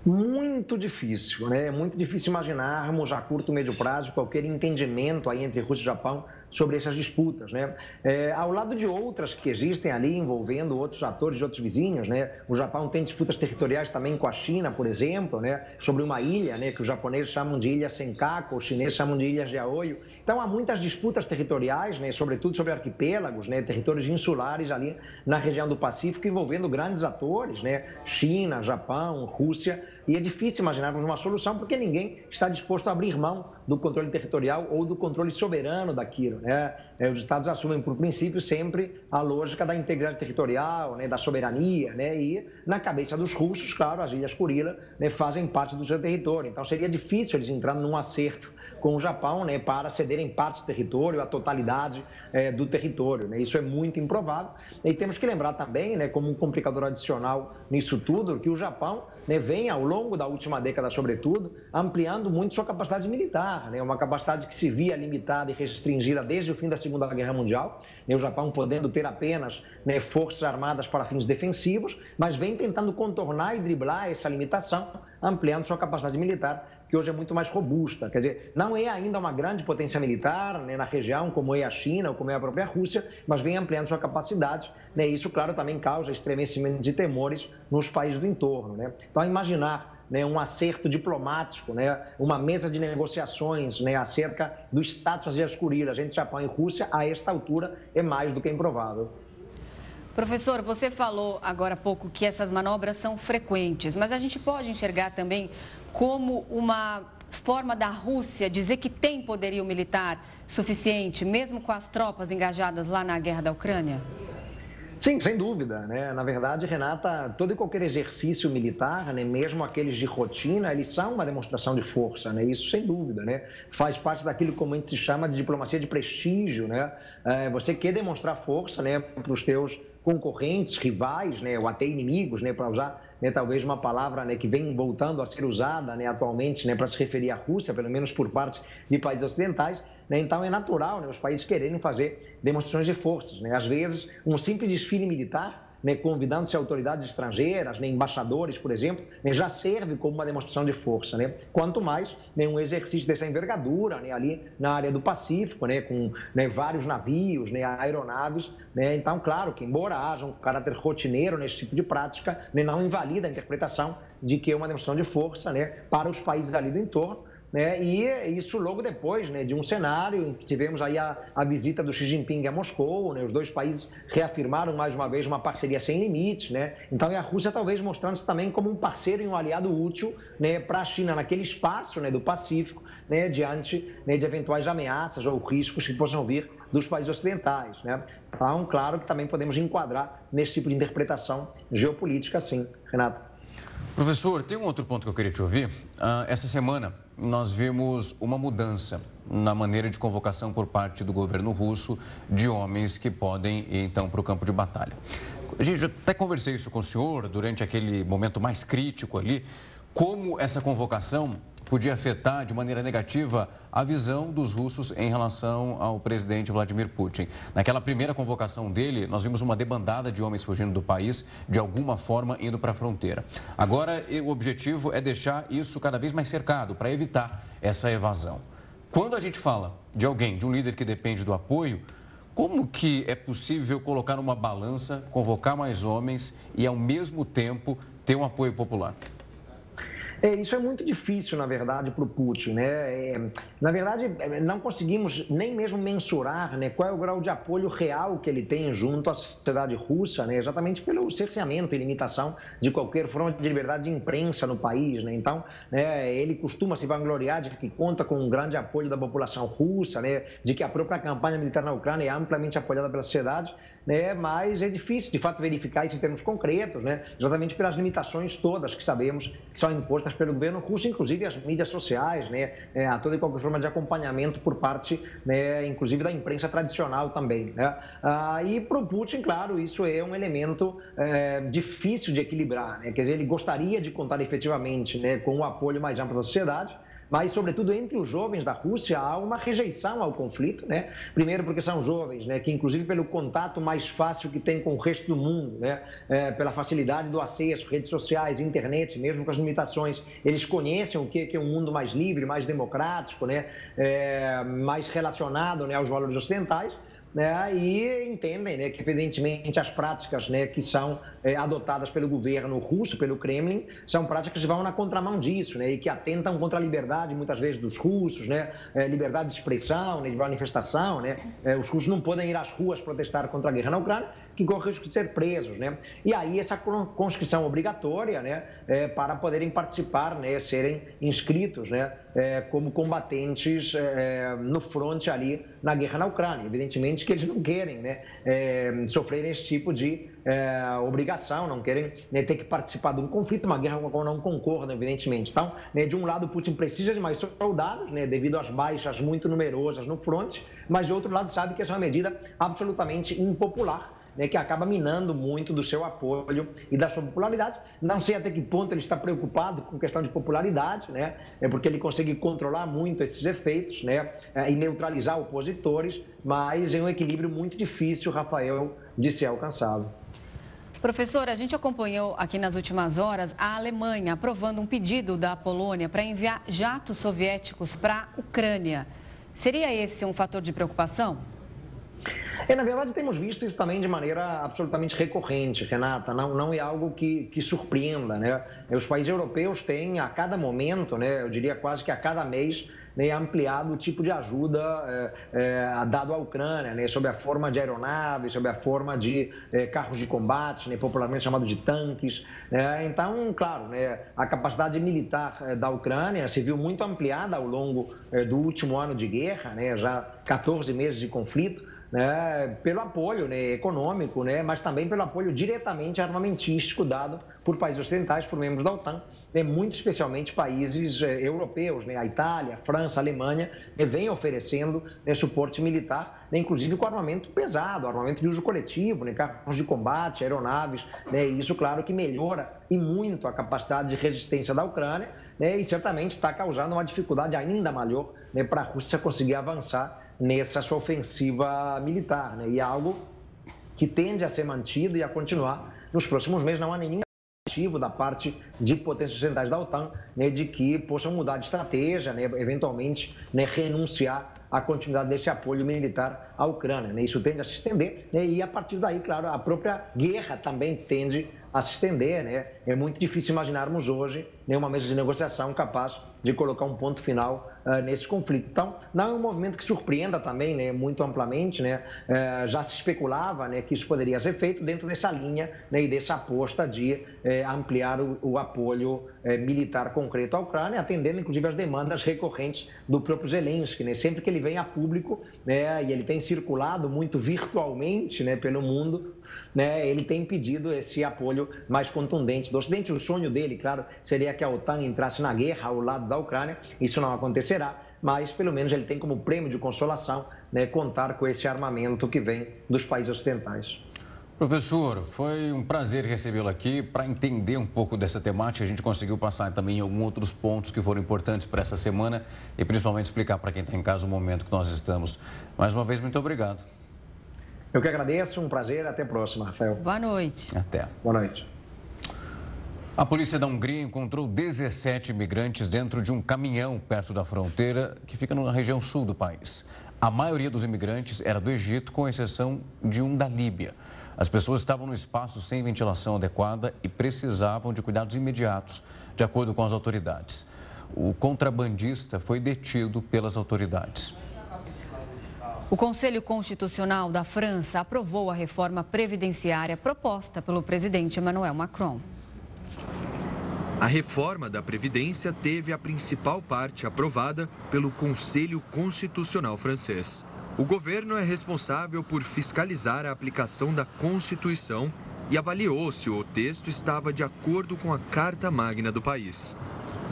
Muito difícil, né? É muito difícil imaginarmos a curto e médio prazo qualquer entendimento aí entre Rússia e Japão sobre essas disputas. Né? É, ao lado de outras que existem ali envolvendo outros atores de outros vizinhos, né? o Japão tem disputas territoriais também com a China, por exemplo, né? sobre uma ilha né? que os japoneses chamam de ilha Senkaku, os chineses chamam de ilha Jiaoyu. Então há muitas disputas territoriais, né? sobretudo sobre arquipélagos, né? territórios insulares ali na região do Pacífico, envolvendo grandes atores, né? China, Japão, Rússia, e é difícil imaginarmos uma solução porque ninguém está disposto a abrir mão do controle territorial ou do controle soberano daquilo. Né? É, os Estados assumem, por princípio, sempre a lógica da integridade territorial, né? da soberania, né? e na cabeça dos russos, claro, as Ilhas Kurila né? fazem parte do seu território. Então seria difícil eles entrarem num acerto com o Japão né? para cederem parte do território, a totalidade é, do território. Né? Isso é muito improvável. E temos que lembrar também, como um complicador adicional nisso tudo, que o Japão né, vem, ao longo da última década, sobretudo, ampliando muito sua capacidade militar, né, uma capacidade que se via limitada e restringida desde o fim da Segunda Guerra Mundial, né, o Japão podendo ter apenas né, forças armadas para fins defensivos, mas vem tentando contornar e driblar essa limitação, ampliando sua capacidade militar que hoje é muito mais robusta. Quer dizer, não é ainda uma grande potência militar né, na região, como é a China ou como é a própria Rússia, mas vem ampliando sua capacidade. Né, isso, claro, também causa estremecimento de temores nos países do entorno. Né? Então, imaginar né, um acerto diplomático, né, uma mesa de negociações né, acerca do status Ilhas Kurilas entre Japão e Rússia, a esta altura, é mais do que improvável. Professor, você falou agora há pouco que essas manobras são frequentes, mas a gente pode enxergar também como uma forma da Rússia dizer que tem poderio militar suficiente, mesmo com as tropas engajadas lá na guerra da Ucrânia? Sim, sem dúvida. Né? Na verdade, Renata, todo e qualquer exercício militar, né, mesmo aqueles de rotina, eles são uma demonstração de força, né? isso sem dúvida. Né? Faz parte daquilo como a gente se chama de diplomacia de prestígio. Né? É, você quer demonstrar força né, para os teus concorrentes, rivais, né, ou até inimigos, né, para usar né, talvez uma palavra né, que vem voltando a ser usada né, atualmente né, para se referir à Rússia, pelo menos por parte de países ocidentais, né? Então é natural né, os países quererem fazer demonstrações de forças. Né? Às vezes, um simples desfile militar, né, convidando-se autoridades estrangeiras, né, embaixadores, por exemplo, né, já serve como uma demonstração de força. Né? Quanto mais né, um exercício dessa envergadura né, ali na área do Pacífico, né, com né, vários navios, né, aeronaves. Né? Então, claro que, embora haja um caráter rotineiro nesse tipo de prática, né, não invalida a interpretação de que é uma demonstração de força né, para os países ali do entorno né? E isso logo depois né, de um cenário em que tivemos aí a, a visita do Xi Jinping a Moscou, né? os dois países reafirmaram mais uma vez uma parceria sem limites, né? Então, e a Rússia talvez mostrando-se também como um parceiro e um aliado útil né, para a China naquele espaço né, do Pacífico, né, diante né, de eventuais ameaças ou riscos que possam vir dos países ocidentais. Né? Então, claro que também podemos enquadrar nesse tipo de interpretação geopolítica, sim, Renato. Professor, tem um outro ponto que eu queria te ouvir. Uh, essa semana nós vimos uma mudança na maneira de convocação por parte do governo russo de homens que podem ir então para o campo de batalha. Gente até conversei isso com o senhor durante aquele momento mais crítico ali, como essa convocação podia afetar de maneira negativa a visão dos russos em relação ao presidente Vladimir Putin. Naquela primeira convocação dele, nós vimos uma debandada de homens fugindo do país, de alguma forma indo para a fronteira. Agora, o objetivo é deixar isso cada vez mais cercado, para evitar essa evasão. Quando a gente fala de alguém, de um líder que depende do apoio, como que é possível colocar numa balança, convocar mais homens e, ao mesmo tempo, ter um apoio popular? É, isso é muito difícil, na verdade, para o Putin. Né? É, na verdade, é, não conseguimos nem mesmo mensurar né, qual é o grau de apoio real que ele tem junto à sociedade russa, né, exatamente pelo cerceamento e limitação de qualquer fronte de liberdade de imprensa no país. Né? Então, né, ele costuma se vangloriar de que conta com um grande apoio da população russa, né, de que a própria campanha militar na Ucrânia é amplamente apoiada pela sociedade né? mas é difícil, de fato, verificar isso em termos concretos, né? exatamente pelas limitações todas que sabemos que são impostas pelo governo russo, inclusive as mídias sociais, né? É, a toda e qualquer forma de acompanhamento por parte, né? inclusive, da imprensa tradicional também. Né? Ah, e para o Putin, claro, isso é um elemento é, difícil de equilibrar, né? quer dizer, ele gostaria de contar efetivamente né, com o apoio mais amplo da sociedade, mas, sobretudo, entre os jovens da Rússia há uma rejeição ao conflito, né? Primeiro porque são jovens, né? Que, inclusive, pelo contato mais fácil que tem com o resto do mundo, né? É, pela facilidade do acesso, redes sociais, internet, mesmo com as limitações, eles conhecem o que é um mundo mais livre, mais democrático, né? É, mais relacionado né, aos valores ocidentais né, e entendem né, que, evidentemente, as práticas né, que são é, adotadas pelo governo russo, pelo Kremlin, são práticas que vão na contramão disso né, e que atentam contra a liberdade, muitas vezes, dos russos, né, é, liberdade de expressão, né, de manifestação. Né, é, os russos não podem ir às ruas protestar contra a guerra na Ucrânia, que correm risco de ser presos. Né? E aí essa conscrição obrigatória né, para poderem participar, né, serem inscritos né, como combatentes no fronte ali na guerra na Ucrânia. Evidentemente que eles não querem né, sofrer esse tipo de é, obrigação, não querem né, ter que participar de um conflito, uma guerra com a qual não concordam, evidentemente. Então, né, de um lado, Putin precisa de mais soldados, né, devido às baixas muito numerosas no fronte, mas de outro lado, sabe que essa é uma medida absolutamente impopular né, que acaba minando muito do seu apoio e da sua popularidade. Não sei até que ponto ele está preocupado com questão de popularidade, né, é porque ele consegue controlar muito esses efeitos né, é, e neutralizar opositores, mas é um equilíbrio muito difícil, Rafael, de ser alcançado. Professor, a gente acompanhou aqui nas últimas horas a Alemanha aprovando um pedido da Polônia para enviar jatos soviéticos para a Ucrânia. Seria esse um fator de preocupação? É, na verdade, temos visto isso também de maneira absolutamente recorrente, Renata. Não, não é algo que, que surpreenda, né? Os países europeus têm, a cada momento, né, eu diria quase que a cada mês, né, ampliado o tipo de ajuda é, é, dado à Ucrânia, né, sob a forma de aeronaves, sob a forma de é, carros de combate, né, popularmente chamado de tanques. Né. então, claro, né, a capacidade militar é, da Ucrânia se viu muito ampliada ao longo é, do último ano de guerra, né, já 14 meses de conflito né, pelo apoio né, econômico, né, mas também pelo apoio diretamente armamentístico dado por países ocidentais, por membros da OTAN, né, muito especialmente países eh, europeus, né, a Itália, a França, a Alemanha, né, vêm oferecendo né, suporte militar, né, inclusive com armamento pesado, armamento de uso coletivo, né, carros de combate, aeronaves, né, e isso, claro, que melhora e muito a capacidade de resistência da Ucrânia, né, e certamente está causando uma dificuldade ainda maior né, para a Rússia conseguir avançar nessa sua ofensiva militar. Né? E é algo que tende a ser mantido e a continuar nos próximos meses. Não há nenhum motivo da parte de potências ocidentais da OTAN né, de que possam mudar de estratégia, né, eventualmente né, renunciar à continuidade desse apoio militar à Ucrânia. Né? Isso tende a se estender né, e, a partir daí, claro, a própria guerra também tende a se estender. Né? É muito difícil imaginarmos hoje uma mesa de negociação capaz de colocar um ponto final uh, nesse conflito. Então, não é um movimento que surpreenda também né, muito amplamente. Né? Uh, já se especulava né, que isso poderia ser feito dentro dessa linha né, e dessa aposta de uh, ampliar o, o apoio eh, militar concreto à Ucrânia, atendendo inclusive as demandas recorrentes do próprio Zelensky. Né? Sempre que ele vem a público, né, e ele tem circulado muito virtualmente né, pelo mundo, né, ele tem pedido esse apoio mais contundente do Ocidente. O sonho dele, claro, seria que a OTAN entrasse na guerra ao lado da Ucrânia. Isso não acontecerá, mas pelo menos ele tem como prêmio de consolação né, contar com esse armamento que vem dos países ocidentais. Professor, foi um prazer recebê-lo aqui. Para entender um pouco dessa temática, a gente conseguiu passar também alguns outros pontos que foram importantes para essa semana e principalmente explicar para quem está em casa o momento que nós estamos. Mais uma vez, muito obrigado. Eu que agradeço, um prazer. Até a próxima, Rafael. Boa noite. Até. Boa noite. A polícia da Hungria encontrou 17 imigrantes dentro de um caminhão perto da fronteira que fica na região sul do país. A maioria dos imigrantes era do Egito, com exceção de um da Líbia. As pessoas estavam no espaço sem ventilação adequada e precisavam de cuidados imediatos, de acordo com as autoridades. O contrabandista foi detido pelas autoridades. O Conselho Constitucional da França aprovou a reforma previdenciária proposta pelo presidente Emmanuel Macron. A reforma da Previdência teve a principal parte aprovada pelo Conselho Constitucional francês. O governo é responsável por fiscalizar a aplicação da Constituição e avaliou se o texto estava de acordo com a Carta Magna do país.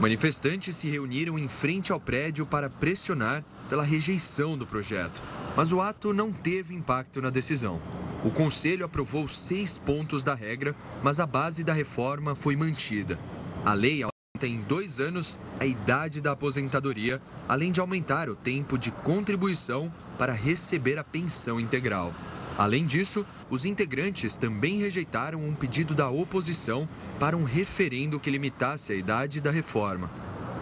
Manifestantes se reuniram em frente ao prédio para pressionar pela rejeição do projeto, mas o ato não teve impacto na decisão. O Conselho aprovou seis pontos da regra, mas a base da reforma foi mantida. A lei aumenta em dois anos a idade da aposentadoria, além de aumentar o tempo de contribuição para receber a pensão integral. Além disso, os integrantes também rejeitaram um pedido da oposição para um referendo que limitasse a idade da reforma.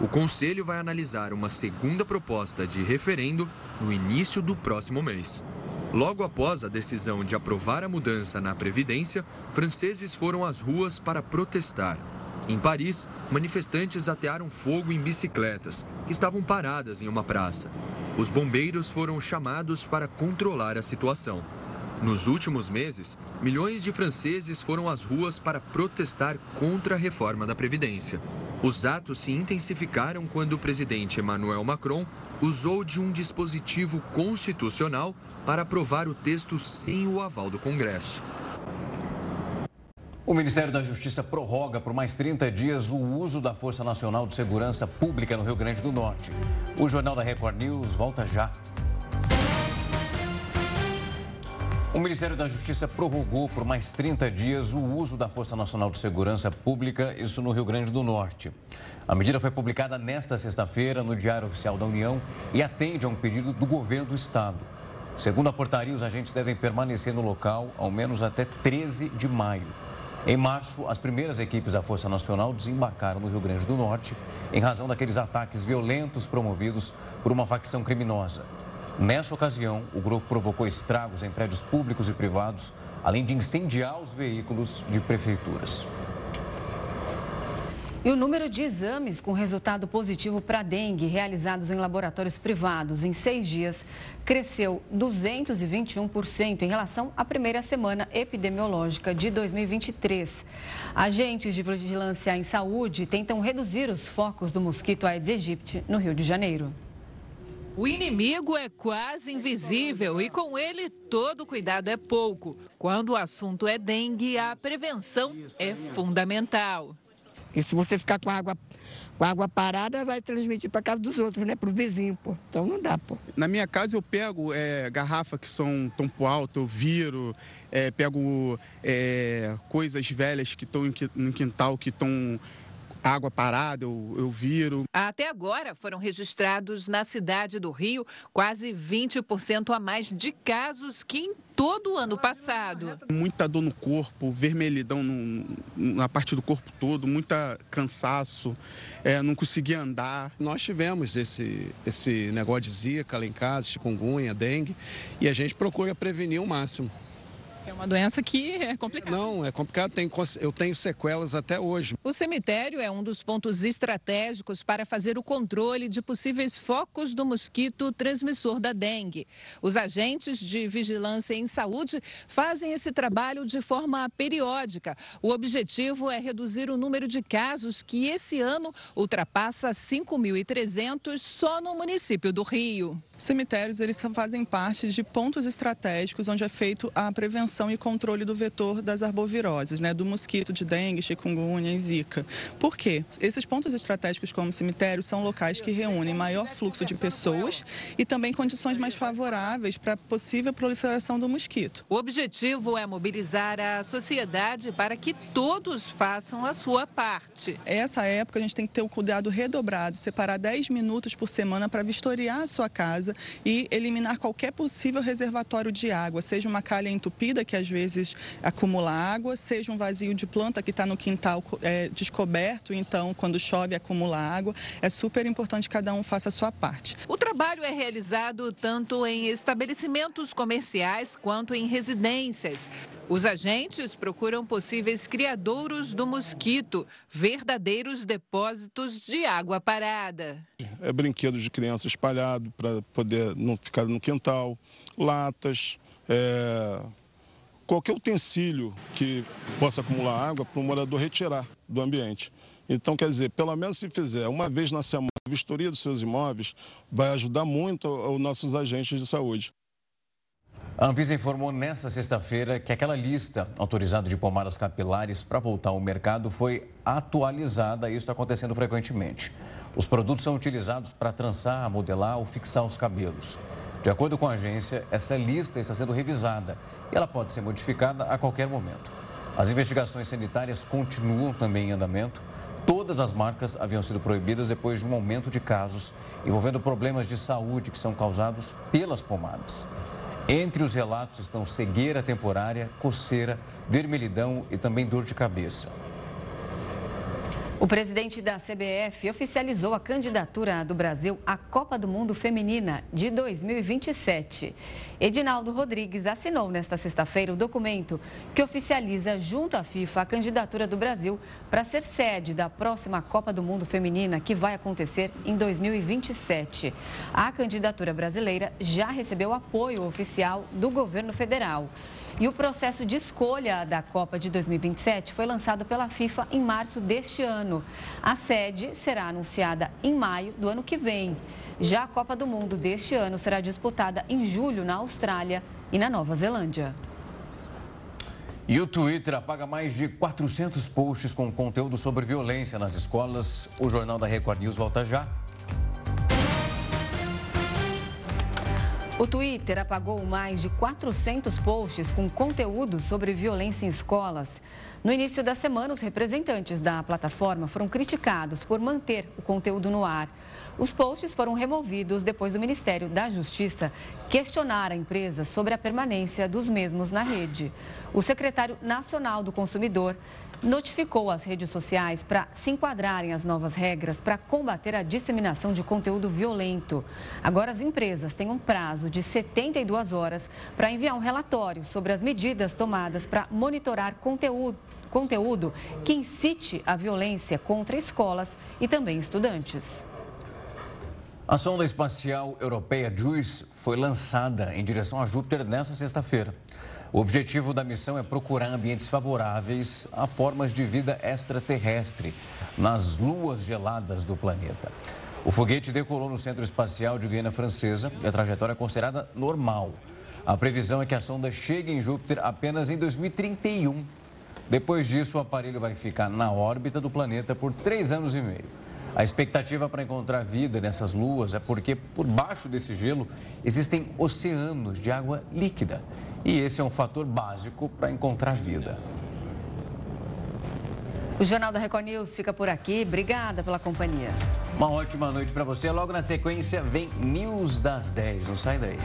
O Conselho vai analisar uma segunda proposta de referendo no início do próximo mês. Logo após a decisão de aprovar a mudança na Previdência, franceses foram às ruas para protestar. Em Paris, manifestantes atearam fogo em bicicletas, que estavam paradas em uma praça. Os bombeiros foram chamados para controlar a situação. Nos últimos meses, milhões de franceses foram às ruas para protestar contra a reforma da Previdência. Os atos se intensificaram quando o presidente Emmanuel Macron usou de um dispositivo constitucional para aprovar o texto sem o aval do Congresso. O Ministério da Justiça prorroga por mais 30 dias o uso da Força Nacional de Segurança Pública no Rio Grande do Norte. O Jornal da Record News volta já. O Ministério da Justiça prorrogou por mais 30 dias o uso da Força Nacional de Segurança Pública, isso no Rio Grande do Norte. A medida foi publicada nesta sexta-feira no Diário Oficial da União e atende a um pedido do governo do estado. Segundo a portaria, os agentes devem permanecer no local ao menos até 13 de maio. Em março, as primeiras equipes da Força Nacional desembarcaram no Rio Grande do Norte em razão daqueles ataques violentos promovidos por uma facção criminosa. Nessa ocasião, o grupo provocou estragos em prédios públicos e privados, além de incendiar os veículos de prefeituras. E o número de exames com resultado positivo para dengue realizados em laboratórios privados em seis dias cresceu 221% em relação à primeira semana epidemiológica de 2023. Agentes de vigilância em saúde tentam reduzir os focos do mosquito Aedes aegypti no Rio de Janeiro. O inimigo é quase invisível e com ele todo cuidado é pouco. Quando o assunto é dengue, a prevenção é fundamental. Porque se você ficar com água, com água parada, vai transmitir para casa dos outros, né? Para o vizinho, pô. Então não dá, pô. Na minha casa eu pego é, garrafa que são tompo alto, eu viro, é, pego é, coisas velhas que estão no quintal, que estão água parada, eu, eu viro. Até agora foram registrados na cidade do Rio quase 20% a mais de casos que em todo o ano passado. Muita dor no corpo, vermelhidão no, na parte do corpo todo, muita cansaço, é, não conseguia andar. Nós tivemos esse, esse negócio de zika lá em casa, chikungunya, dengue, e a gente procura prevenir o máximo. É uma doença que é complicada. Não, é complicado. Eu tenho sequelas até hoje. O cemitério é um dos pontos estratégicos para fazer o controle de possíveis focos do mosquito transmissor da dengue. Os agentes de vigilância em saúde fazem esse trabalho de forma periódica. O objetivo é reduzir o número de casos que esse ano ultrapassa 5.300 só no município do Rio. Cemitérios, eles fazem parte de pontos estratégicos onde é feito a prevenção e controle do vetor das arboviroses, né, do mosquito de dengue, chikungunya e zika. Por quê? Esses pontos estratégicos como cemitérios são locais que reúnem maior fluxo de pessoas e também condições mais favoráveis para a possível proliferação do mosquito. O objetivo é mobilizar a sociedade para que todos façam a sua parte. Essa época a gente tem que ter o cuidado redobrado, separar 10 minutos por semana para vistoriar a sua casa casa e eliminar qualquer possível reservatório de água, seja uma calha entupida, que às vezes acumula água, seja um vazio de planta que está no quintal é, descoberto, então quando chove acumula água. É super importante que cada um faça a sua parte. O trabalho é realizado tanto em estabelecimentos comerciais quanto em residências. Os agentes procuram possíveis criadouros do mosquito, verdadeiros depósitos de água parada. É brinquedo de criança espalhado para poder não ficar no quintal, latas, é... qualquer utensílio que possa acumular água para o morador retirar do ambiente. Então, quer dizer, pelo menos se fizer uma vez na semana a vistoria dos seus imóveis, vai ajudar muito os nossos agentes de saúde. A Anvisa informou nesta sexta-feira que aquela lista autorizada de pomadas capilares para voltar ao mercado foi atualizada isso está acontecendo frequentemente. Os produtos são utilizados para trançar, modelar ou fixar os cabelos. De acordo com a agência, essa lista está sendo revisada e ela pode ser modificada a qualquer momento. As investigações sanitárias continuam também em andamento. Todas as marcas haviam sido proibidas depois de um aumento de casos envolvendo problemas de saúde que são causados pelas pomadas. Entre os relatos estão cegueira temporária, coceira, vermelhidão e também dor de cabeça. O presidente da CBF oficializou a candidatura do Brasil à Copa do Mundo Feminina de 2027. Edinaldo Rodrigues assinou nesta sexta-feira o documento que oficializa, junto à FIFA, a candidatura do Brasil para ser sede da próxima Copa do Mundo Feminina, que vai acontecer em 2027. A candidatura brasileira já recebeu apoio oficial do governo federal. E o processo de escolha da Copa de 2027 foi lançado pela FIFA em março deste ano. A sede será anunciada em maio do ano que vem. Já a Copa do Mundo deste ano será disputada em julho na Austrália e na Nova Zelândia. E o Twitter apaga mais de 400 posts com conteúdo sobre violência nas escolas. O Jornal da Record News volta já. O Twitter apagou mais de 400 posts com conteúdo sobre violência em escolas. No início da semana, os representantes da plataforma foram criticados por manter o conteúdo no ar. Os posts foram removidos depois do Ministério da Justiça questionar a empresa sobre a permanência dos mesmos na rede. O secretário nacional do consumidor notificou as redes sociais para se enquadrarem as novas regras para combater a disseminação de conteúdo violento. Agora, as empresas têm um prazo de 72 horas para enviar um relatório sobre as medidas tomadas para monitorar conteúdo conteúdo que incite a violência contra escolas e também estudantes. A sonda espacial europeia JUICE foi lançada em direção a Júpiter nesta sexta-feira. O objetivo da missão é procurar ambientes favoráveis a formas de vida extraterrestre nas luas geladas do planeta. O foguete decolou no Centro Espacial de Guiana Francesa e a trajetória é considerada normal. A previsão é que a sonda chegue em Júpiter apenas em 2031. Depois disso, o aparelho vai ficar na órbita do planeta por três anos e meio. A expectativa para encontrar vida nessas luas é porque por baixo desse gelo existem oceanos de água líquida. E esse é um fator básico para encontrar vida. O Jornal da Record News fica por aqui. Obrigada pela companhia. Uma ótima noite para você. Logo na sequência vem News das 10. Não sai daí.